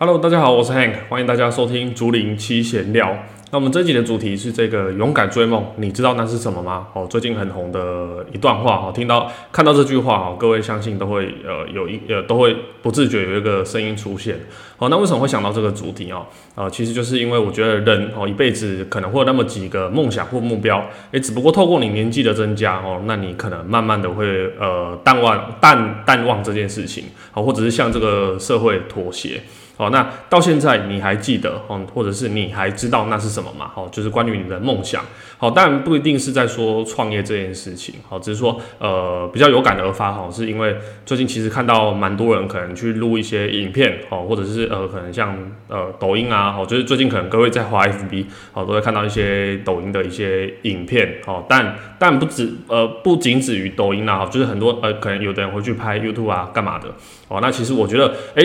Hello，大家好，我是 Hank，欢迎大家收听竹林七闲聊。那我们这集的主题是这个勇敢追梦，你知道那是什么吗？哦，最近很红的一段话哦，听到看到这句话哦，各位相信都会呃有一呃都会不自觉有一个声音出现。哦，那为什么会想到这个主题哦？呃，其实就是因为我觉得人哦一辈子可能会有那么几个梦想或目标，诶，只不过透过你年纪的增加哦，那你可能慢慢的会呃淡忘淡淡忘这件事情，哦，或者是向这个社会妥协。好，那到现在你还记得哦，或者是你还知道那是什么吗？好，就是关于你的梦想。好，当然不一定是在说创业这件事情。好，只是说呃比较有感而发。哈，是因为最近其实看到蛮多人可能去录一些影片，哦，或者是呃可能像呃抖音啊，好，就是最近可能各位在滑 FB，好，都会看到一些抖音的一些影片。好，但但不止呃不仅止于抖音啊，就是很多呃可能有的人会去拍 YouTube 啊干嘛的。哦，那其实我觉得哎。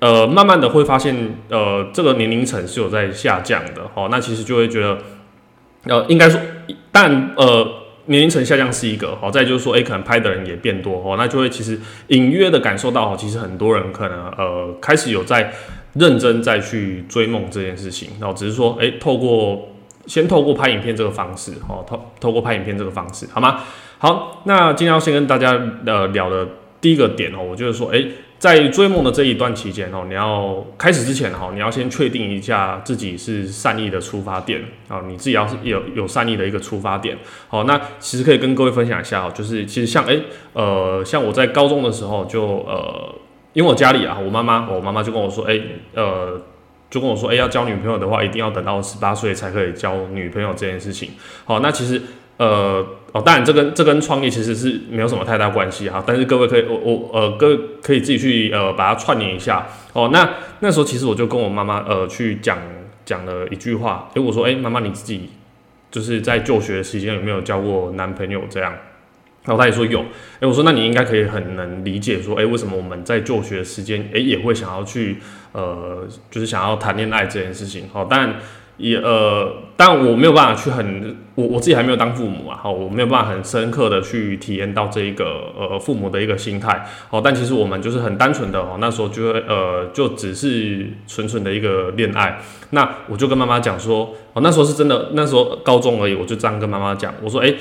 呃，慢慢的会发现，呃，这个年龄层是有在下降的，哦，那其实就会觉得，呃，应该说，但呃，年龄层下降是一个，好，再就是说，哎，可能拍的人也变多，哦，那就会其实隐约的感受到，哦其实很多人可能，呃，开始有在认真再去追梦这件事情，然后只是说，哎，透过先透过拍影片这个方式，哦，透透过拍影片这个方式，好吗？好，那今天要先跟大家呃聊的第一个点哦，我就是说，哎。在追梦的这一段期间哦，你要开始之前哈，你要先确定一下自己是善意的出发点啊，你自己要是有有善意的一个出发点。好，那其实可以跟各位分享一下哦，就是其实像诶呃，像我在高中的时候就呃，因为我家里啊，我妈妈我妈妈就跟我说，诶呃，就跟我说，诶要交女朋友的话，一定要等到十八岁才可以交女朋友这件事情。好，那其实。呃哦，当然这跟这跟创业其实是没有什么太大关系哈，但是各位可以我我呃各位可以自己去呃把它串联一下哦。那那时候其实我就跟我妈妈呃去讲讲了一句话，诶，我说诶，妈妈你自己就是在就学期间有没有交过男朋友这样？然后她也说有，诶，我说那你应该可以很能理解说，诶，为什么我们在就学时间诶也会想要去呃就是想要谈恋爱这件事情？好，但。也呃，但我没有办法去很，我我自己还没有当父母啊，好，我没有办法很深刻的去体验到这一个呃父母的一个心态，好，但其实我们就是很单纯的哦，那时候就呃就只是纯纯的一个恋爱，那我就跟妈妈讲说，哦那时候是真的，那时候高中而已，我就这样跟妈妈讲，我说，哎。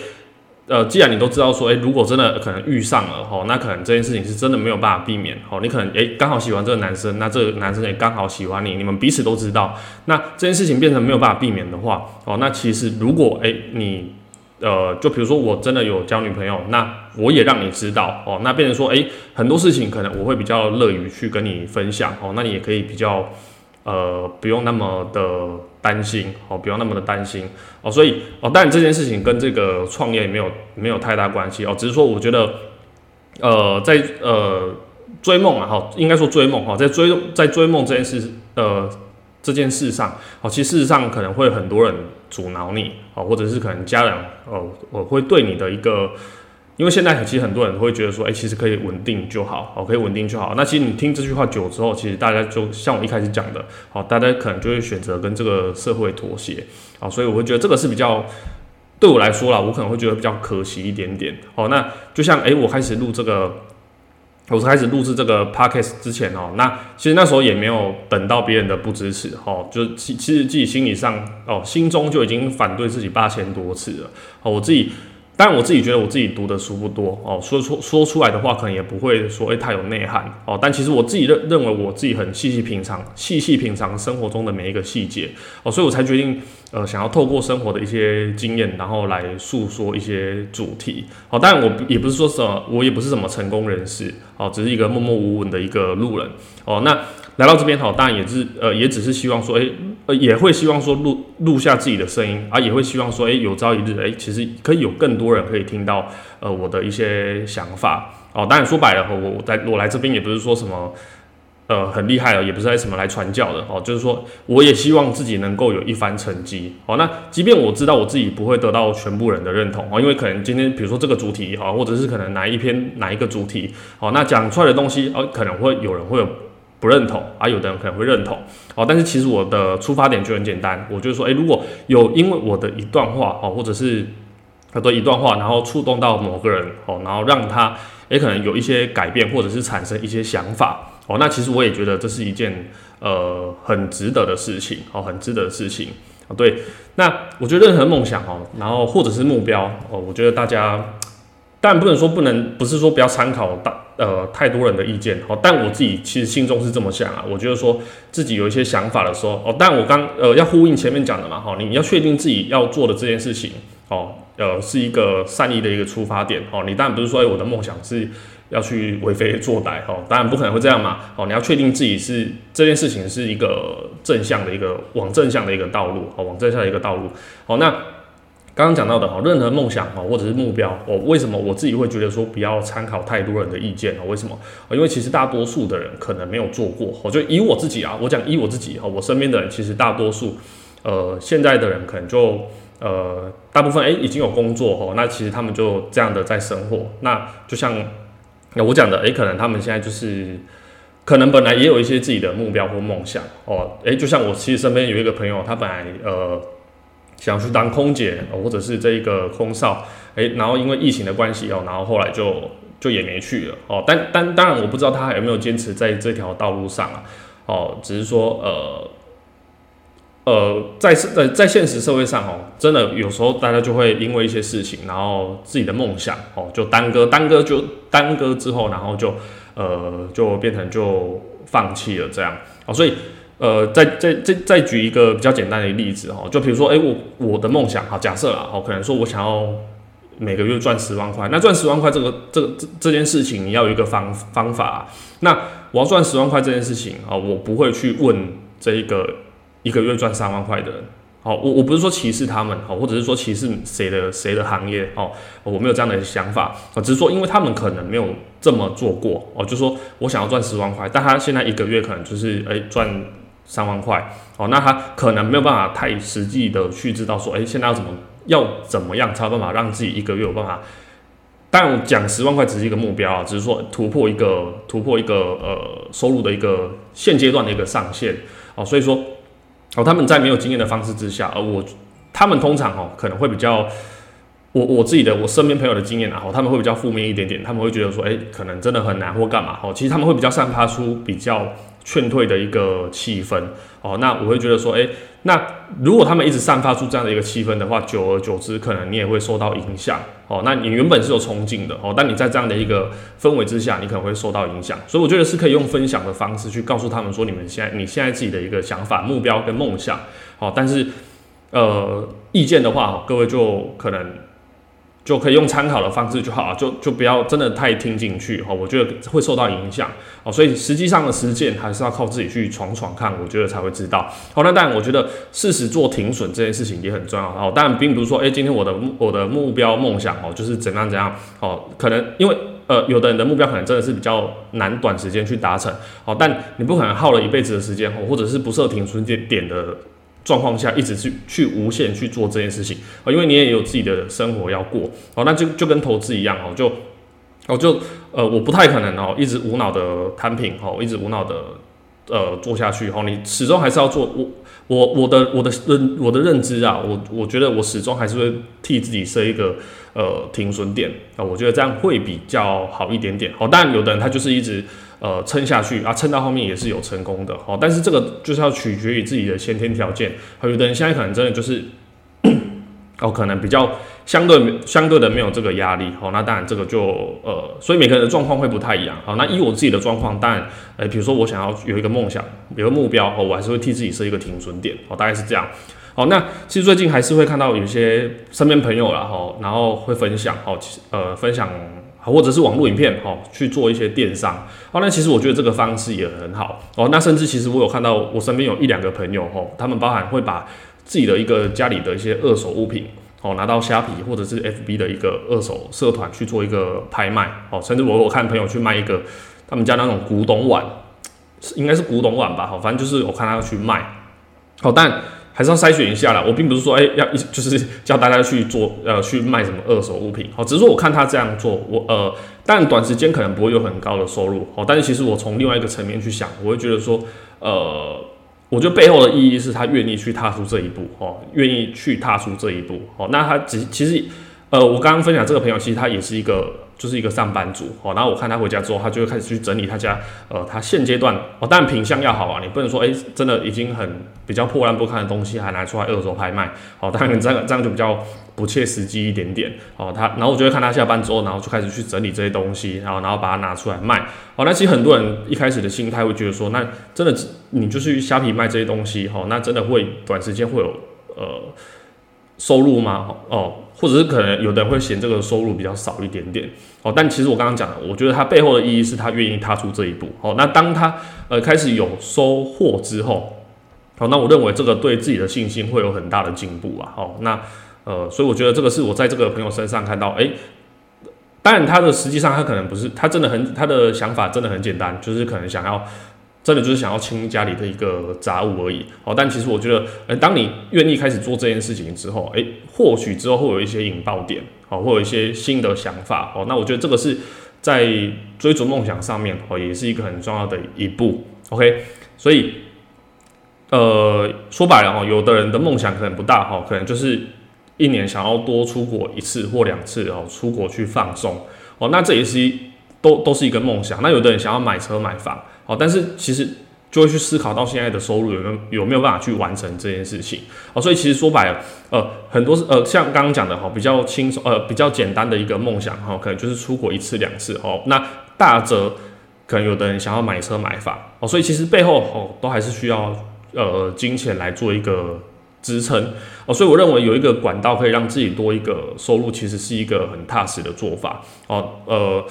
呃，既然你都知道说，诶，如果真的可能遇上了吼，那可能这件事情是真的没有办法避免吼。你可能诶刚好喜欢这个男生，那这个男生也刚好喜欢你，你们彼此都知道，那这件事情变成没有办法避免的话，哦，那其实如果诶你呃，就比如说我真的有交女朋友，那我也让你知道哦，那变成说诶很多事情可能我会比较乐于去跟你分享哦，那你也可以比较。呃，不用那么的担心，哦，不用那么的担心，哦，所以，哦，当然这件事情跟这个创业没有没有太大关系，哦，只是说我觉得，呃，在呃追梦啊，哈，应该说追梦，哈，在追在追梦这件事，呃，这件事上，哦，其实事实上可能会很多人阻挠你，哦，或者是可能家人，哦，我会对你的一个。因为现在其实很多人会觉得说，哎，其实可以稳定就好，哦，可以稳定就好。那其实你听这句话久之后，其实大家就像我一开始讲的，好，大家可能就会选择跟这个社会妥协，好，所以我会觉得这个是比较对我来说啦，我可能会觉得比较可惜一点点。哦，那就像哎，我开始录这个，我是开始录制这个 podcast 之前哦，那其实那时候也没有等到别人的不支持，哦，就其其实自己心理上哦，心中就已经反对自己八千多次了，哦，我自己。但我自己觉得我自己读的书不多哦，说出说出来的话可能也不会说诶太有内涵哦。但其实我自己认认为我自己很细细品尝，细细品尝生活中的每一个细节哦，所以我才决定呃想要透过生活的一些经验，然后来诉说一些主题哦。当然我也不是说什么，我也不是什么成功人士哦，只是一个默默无闻的一个路人哦。那来到这边好，当然也是呃也只是希望说诶。呃，也会希望说录录下自己的声音，啊，也会希望说，哎，有朝一日，哎，其实可以有更多人可以听到，呃，我的一些想法，哦，当然说白了，我我在我来这边也不是说什么，呃，很厉害了，也不是来什么来传教的，哦，就是说，我也希望自己能够有一番成绩，哦，那即便我知道我自己不会得到全部人的认同，哦，因为可能今天比如说这个主题，哈，或者是可能哪一篇哪一个主题，哦，那讲出来的东西，哦，可能会有人会有。不认同啊，有的人可能会认同哦，但是其实我的出发点就很简单，我就是说，诶，如果有因为我的一段话哦，或者是他的一段话，然后触动到某个人哦，然后让他也可能有一些改变，或者是产生一些想法哦，那其实我也觉得这是一件呃很值得的事情哦，很值得的事情啊。对，那我觉得任何梦想哦，然后或者是目标哦，我觉得大家。但不能说不能，不是说不要参考大呃太多人的意见哦。但我自己其实心中是这么想啊，我觉得说自己有一些想法的时候哦，但我刚呃要呼应前面讲的嘛哈，你要确定自己要做的这件事情哦，呃是一个善意的一个出发点哦。你当然不是说哎我的梦想是要去为非作歹哦，当然不可能会这样嘛哦。你要确定自己是这件事情是一个正向的一个往正向的一个道路哦，往正向的一个道路哦那。刚刚讲到的哈，任何梦想哈，或者是目标，我为什么我自己会觉得说不要参考太多人的意见啊？为什么？因为其实大多数的人可能没有做过。我就以我自己啊，我讲以我自己哈，我身边的人其实大多数，呃，现在的人可能就呃，大部分诶已经有工作哈，那其实他们就这样的在生活。那就像我讲的，诶，可能他们现在就是可能本来也有一些自己的目标或梦想哦，诶，就像我其实身边有一个朋友，他本来呃。想去当空姐哦，或者是这一个空少，诶，然后因为疫情的关系哦，然后后来就就也没去了哦。但但当然我不知道他有没有坚持在这条道路上啊，哦，只是说呃呃，在在在现实社会上哦，真的有时候大家就会因为一些事情，然后自己的梦想哦就耽搁，耽搁就耽搁之后，然后就呃就变成就放弃了这样哦，所以。呃，再再再再举一个比较简单的例子哈，就比如说，哎，我我的梦想哈，假设啦，哦，可能说我想要每个月赚十万块，那赚十万块这个这个这这件事情，你要有一个方方法。那我要赚十万块这件事情啊，我不会去问这一个一个月赚三万块的人，好，我我不是说歧视他们，好，或者是说歧视谁的谁的行业，哦，我没有这样的想法，啊，只是说因为他们可能没有这么做过，哦，就说我想要赚十万块，但他现在一个月可能就是哎赚。三万块哦，那他可能没有办法太实际的去知道说，哎，现在要怎么要怎么样才有办法让自己一个月有办法？但讲十万块只是一个目标啊，只是说突破一个突破一个呃收入的一个现阶段的一个上限哦，所以说哦他们在没有经验的方式之下，而我他们通常哦可能会比较我我自己的我身边朋友的经验啊，他们会比较负面一点点，他们会觉得说，哎，可能真的很难或干嘛哦，其实他们会比较散发出比较。劝退的一个气氛哦，那我会觉得说，诶，那如果他们一直散发出这样的一个气氛的话，久而久之，可能你也会受到影响哦。那你原本是有憧憬的哦，但你在这样的一个氛围之下，你可能会受到影响。所以我觉得是可以用分享的方式去告诉他们说，你们现在你现在自己的一个想法、目标跟梦想，好，但是呃，意见的话，各位就可能。就可以用参考的方式就好，就就不要真的太听进去哈，我觉得会受到影响哦，所以实际上的实践还是要靠自己去闯闯看，我觉得才会知道。好，那当然，我觉得适时做停损这件事情也很重要哦。当然，并不是说，哎，今天我的我的目标梦想哦，就是怎样怎样哦，可能因为呃，有的人的目标可能真的是比较难短时间去达成哦，但你不可能耗了一辈子的时间，或者是不设停损点点的。状况下一直去去无限去做这件事情。啊，因为你也有自己的生活要过。哦，那就就跟投资一样哦，就哦就呃我不太可能哦一直无脑的摊平哦，一直无脑的呃做下去。哦，你始终还是要做我我我的我的认我的认知啊，我我觉得我始终还是会替自己设一个呃停损点啊，我觉得这样会比较好一点点好，当然有的人他就是一直。呃，撑下去啊，撑到后面也是有成功的好。但是这个就是要取决于自己的先天条件。有的人现在可能真的就是，哦，可能比较相对相对的没有这个压力哦。那当然这个就呃，所以每个人的状况会不太一样。好，那以我自己的状况，当然，呃，比如说我想要有一个梦想，有个目标哦，我还是会替自己设一个停损点哦，大概是这样。好，那其实最近还是会看到有些身边朋友啦，哈，然后会分享哦，呃，分享。或者是网络影片，哈，去做一些电商，哦，那其实我觉得这个方式也很好，哦，那甚至其实我有看到我身边有一两个朋友，哈，他们包含会把自己的一个家里的一些二手物品，哦，拿到虾皮或者是 FB 的一个二手社团去做一个拍卖，哦，甚至我我看朋友去卖一个他们家那种古董碗，应该是古董碗吧，好，反正就是我看他要去卖，好，但。还是要筛选一下啦。我并不是说，哎，要一就是叫大家去做，呃，去卖什么二手物品，好，只是说我看他这样做，我呃，但短时间可能不会有很高的收入，好，但是其实我从另外一个层面去想，我会觉得说，呃，我觉得背后的意义是他愿意去踏出这一步，哦，愿意去踏出这一步，哦，那他其其实，呃，我刚刚分享这个朋友，其实他也是一个就是一个上班族哦，然后我看他回家之后，他就会开始去整理他家，呃，他现阶段哦，当然品相要好啊，你不能说哎，真的已经很比较破烂不堪的东西还拿出来二手拍卖，哦，当然这样 这样就比较不切实际一点点哦。他然后我就会看他下班之后，然后就开始去整理这些东西，然后然后把它拿出来卖哦。那其实很多人一开始的心态会觉得说，那真的你就是虾皮卖这些东西哦，那真的会短时间会有呃。收入吗？哦，或者是可能有的人会嫌这个收入比较少一点点哦。但其实我刚刚讲的，我觉得它背后的意义是他愿意踏出这一步哦。那当他呃开始有收获之后，好，那我认为这个对自己的信心会有很大的进步啊。哦，那呃，所以我觉得这个是我在这个朋友身上看到，诶，当然他的实际上他可能不是，他真的很他的想法真的很简单，就是可能想要。真的就是想要清家里的一个杂物而已，哦，但其实我觉得，呃，当你愿意开始做这件事情之后，诶，或许之后会有一些引爆点，哦，会有一些新的想法，哦，那我觉得这个是在追逐梦想上面，哦，也是一个很重要的一步，OK，所以，呃，说白了，哦，有的人的梦想可能不大，哈，可能就是一年想要多出国一次或两次，哦，出国去放松，哦，那这也是一都都是一个梦想，那有的人想要买车买房。哦，但是其实就会去思考到现在的收入有没有有没有办法去完成这件事情。哦，所以其实说白了，呃，很多呃像刚刚讲的哈，比较轻松呃比较简单的一个梦想哈，可能就是出国一次两次哦，那大则可能有的人想要买车买房哦，所以其实背后哦都还是需要呃金钱来做一个支撑。哦，所以我认为有一个管道可以让自己多一个收入，其实是一个很踏实的做法。哦，呃，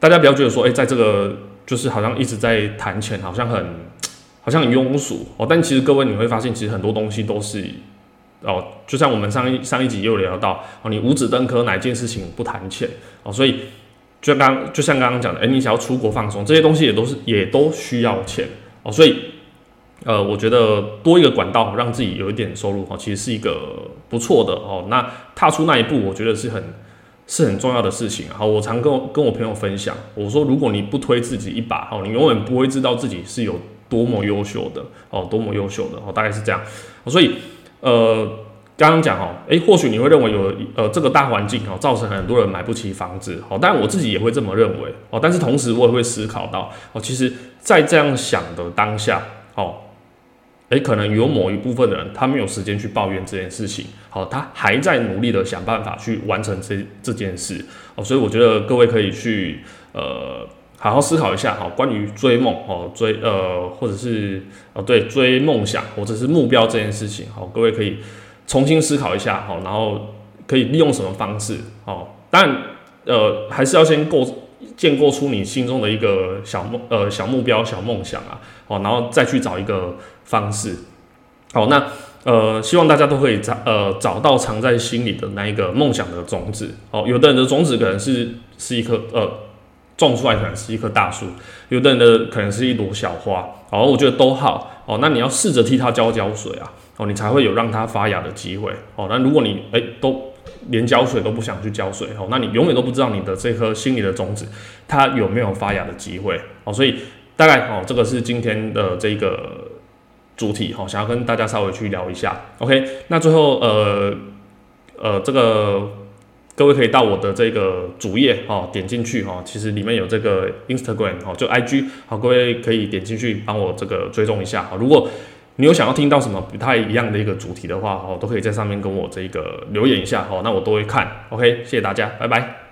大家不要觉得说，哎，在这个。就是好像一直在谈钱，好像很 好像很庸俗哦。但其实各位你会发现，其实很多东西都是哦，就像我们上一上一集又聊到哦，你五子登科哪件事情不谈钱哦？所以就刚就像刚刚讲的，哎，你想要出国放松，这些东西也都是也都需要钱哦。所以呃，我觉得多一个管道让自己有一点收入哦，其实是一个不错的哦。那踏出那一步，我觉得是很。是很重要的事情！好，我常跟我跟我朋友分享，我说如果你不推自己一把，哦，你永远不会知道自己是有多么优秀的哦，多么优秀的哦，大概是这样。所以，呃，刚刚讲哦，诶，或许你会认为有呃这个大环境哦，造成很多人买不起房子，哦，但我自己也会这么认为哦，但是同时我也会思考到哦，其实，在这样想的当下，哦。诶，可能有某一部分的人，他没有时间去抱怨这件事情，好，他还在努力的想办法去完成这这件事，哦，所以我觉得各位可以去呃好好思考一下，哈，关于追梦，哦，追呃或者是哦对追梦想或者是目标这件事情，好，各位可以重新思考一下，好，然后可以利用什么方式，哦，但呃还是要先构建构出你心中的一个小梦呃小目标小梦想啊，哦，然后再去找一个。方式，好，那呃，希望大家都可以找呃找到藏在心里的那一个梦想的种子。哦，有的人的种子可能是是一棵呃种出来可能是一棵大树，有的人的可能是一朵小花。哦，我觉得都好。哦，那你要试着替它浇浇水啊。哦，你才会有让它发芽的机会。哦，那如果你诶都连浇水都不想去浇水，哦，那你永远都不知道你的这颗心里的种子它有没有发芽的机会。哦，所以大概哦，这个是今天的这个。主题哦，想要跟大家稍微去聊一下，OK，那最后呃呃，这个各位可以到我的这个主页哦，点进去哦，其实里面有这个 Instagram 哦，就 IG 好，各位可以点进去帮我这个追踪一下哈。如果你有想要听到什么不太一样的一个主题的话哦，都可以在上面跟我这个留言一下哦，那我都会看，OK，谢谢大家，拜拜。